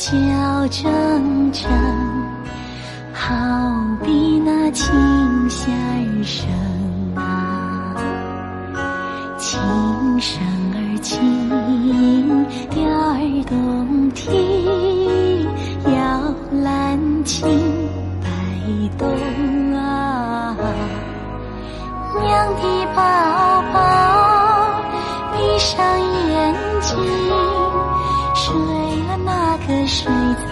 叫铮铮，好比那琴弦声啊，琴声儿轻，调儿动听，摇篮轻摆动啊，娘的把。谁在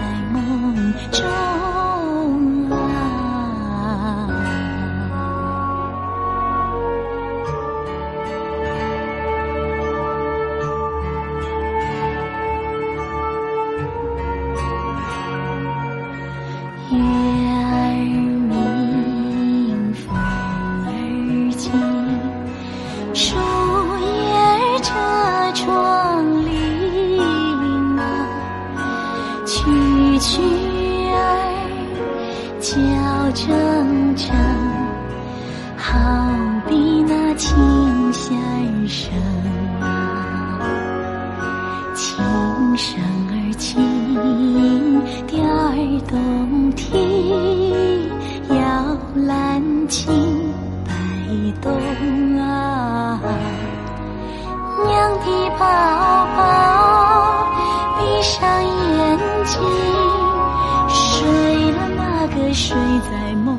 叫铮铮，好比那琴弦声啊。琴声儿轻，调儿动听，摇篮轻摆动啊。娘的宝睡在梦